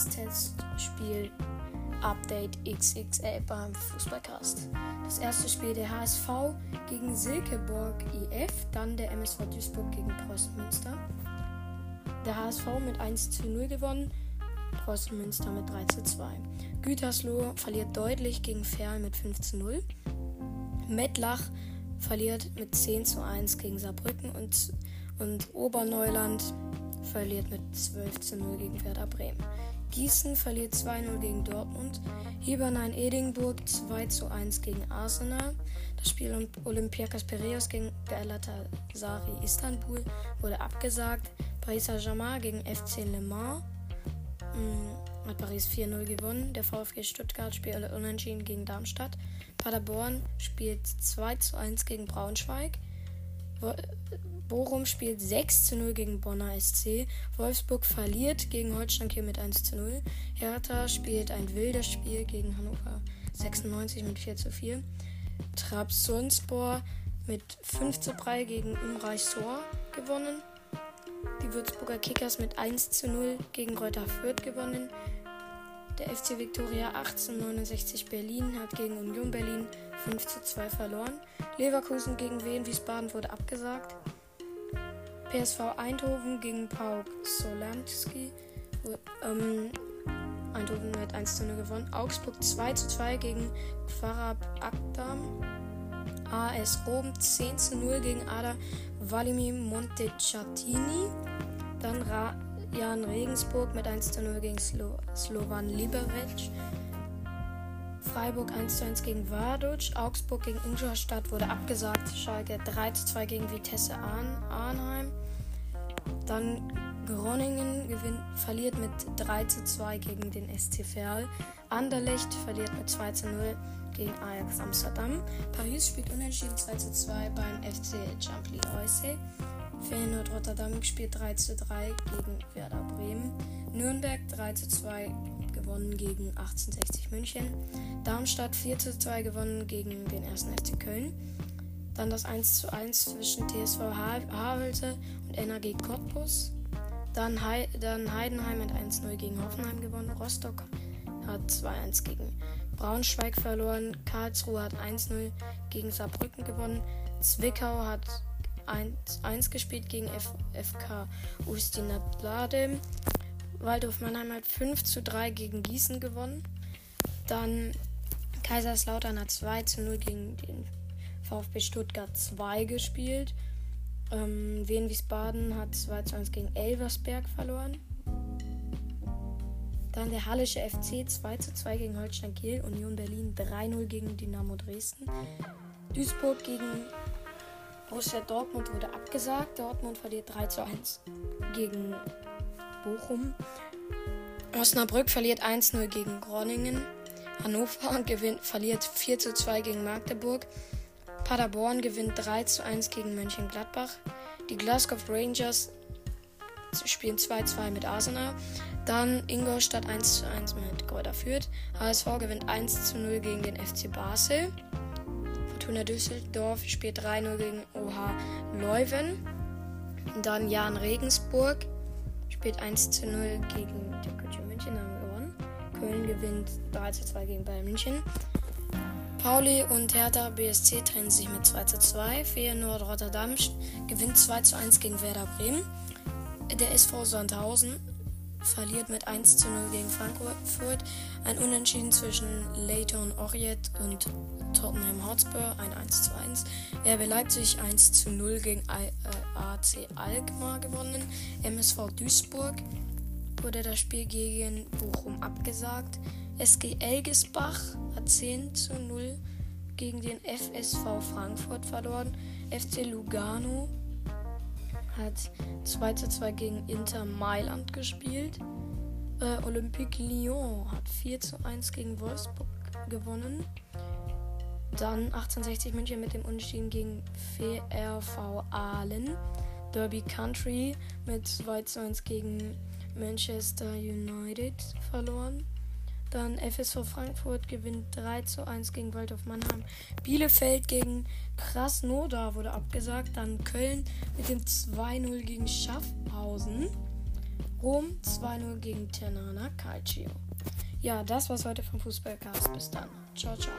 das Testspiel Update XXL beim Fußballcast. Das erste Spiel der HSV gegen Silkeborg IF, dann der MSV Duisburg gegen Preußen Münster. Der HSV mit 1 zu 0 gewonnen, Preußen Münster mit 3 zu 2. Gütersloh verliert deutlich gegen Ferl mit 5 zu 0. Mettlach verliert mit 10 zu 1 gegen Saarbrücken und, und Oberneuland verliert mit 12 zu 0 gegen Werder Bremen. Gießen verliert 2-0 gegen Dortmund. Hibernein Edinburgh 2 zu 1 gegen Arsenal. Das Spiel Olympiakos Piraeus gegen Galatasaray Istanbul wurde abgesagt. Paris Saint-Germain gegen FC Le Mans hm, hat Paris 4-0 gewonnen. Der VfG Stuttgart spielt unentschieden gegen Darmstadt. Paderborn spielt 2 zu 1 gegen Braunschweig. Bochum spielt 6 zu 0 gegen Bonner SC. Wolfsburg verliert gegen Holstein Kiel mit 1 zu 0. Hertha spielt ein wildes Spiel gegen Hannover 96 mit 4 zu 4. Trabzonspor mit 5 zu 3 gegen Umreich Sohr gewonnen. Die Würzburger Kickers mit 1 zu 0 gegen Reuter Fürth gewonnen. Der FC Viktoria 1869 Berlin hat gegen Union Berlin 5 zu 2 verloren. Leverkusen gegen Wien Wiesbaden wurde abgesagt. PSV Eindhoven gegen Pauk Solanski. Ähm, Eindhoven mit 1 zu 0 gewonnen. Augsburg 2 zu 2 gegen Kvarab Akdam. AS Rom 10 zu 0 gegen Ada Valimir Montecatini. Jan Regensburg mit 1 zu 0 gegen Slo Slovan Liberec. Freiburg 1 zu 1 gegen Vaduz. Augsburg gegen Ingolstadt wurde abgesagt. Schalke 3 zu 2 gegen Vitesse Arnheim. Dann Groningen gewinnt, verliert mit 3 zu 2 gegen den SC Verl. Anderlecht verliert mit 2 zu 0 gegen Ajax Amsterdam. Paris spielt unentschieden 2 zu 2 beim FC Champli Oise. Feyenoord Rotterdam spielt 3 zu 3 gegen Werder Bremen. Nürnberg 3 zu 2 gewonnen gegen 1860 München. Darmstadt 4 zu 2 gewonnen gegen den 1. FC Köln. Dann das 1 zu 1 zwischen TSV Havelte und NAG Cottbus. Dann, He dann Heidenheim mit 1-0 gegen Hoffenheim gewonnen. Rostock hat 2-1 gegen Braunschweig verloren. Karlsruhe hat 1-0 gegen Saarbrücken gewonnen. Zwickau hat 1-1 gespielt gegen F FK Ustinat-Blade. Waldhof Mannheim hat 5 zu 3 gegen Gießen gewonnen. Dann Kaiserslautern hat 2 zu 0 gegen den VfB Stuttgart 2 gespielt. Ähm, Wien Wiesbaden hat 2 zu 1 gegen Elversberg verloren. Dann der Hallische FC 2 zu 2 gegen Holstein Kiel. Union Berlin 3-0 gegen Dynamo Dresden. Duisburg gegen Borussia Dortmund wurde abgesagt. Dortmund verliert 3 zu 1 gegen Bochum. Osnabrück verliert 1-0 gegen Groningen. Hannover gewinnt, verliert 4 zu 2 gegen Magdeburg. Paderborn gewinnt 3 zu 1 gegen Mönchengladbach. Die Glasgow Rangers spielen 2-2 mit Arsenal. Dann Ingolstadt 1 zu 1 mit Gräuter Fürth. HSV gewinnt 1 zu 0 gegen den FC Basel. Fortuna Düsseldorf spielt 3-0 gegen OH Leuven. Dann Jan Regensburg spielt 1 zu 0 gegen Türkgücü München, haben gewonnen. Köln gewinnt 3 zu 2 gegen Bayern München. Pauli und Hertha BSC trennen sich mit 2 zu 2. Feyenoord Rotterdam gewinnt 2 zu 1 gegen Werder Bremen. Der SV Sandhausen verliert mit 1 zu 0 gegen Frankfurt. Ein Unentschieden zwischen Leyton Orient und Tottenham Hotspur, ein 1 zu 1. RB Leipzig 1 zu 0 gegen AC äh, Alkmaar gewonnen. MSV Duisburg wurde das Spiel gegen Bochum abgesagt. SG Elgesbach hat 10 zu 0 gegen den FSV Frankfurt verloren. FC Lugano hat 2 zu 2 gegen Inter Mailand gespielt. Äh, Olympique Lyon hat 4 zu 1 gegen Wolfsburg gewonnen. Dann 1860 München mit dem Unentschieden gegen VRV Aalen. Derby Country mit 2 zu 1 gegen Manchester United verloren. Dann FSV Frankfurt gewinnt 3 zu 1 gegen Waldorf Mannheim. Bielefeld gegen Krasnodar wurde abgesagt. Dann Köln mit dem 2-0 gegen Schaffhausen. Rom 2-0 gegen Ternana Calcio. Ja, das war's heute vom Fußballcast. Bis dann. Ciao, ciao.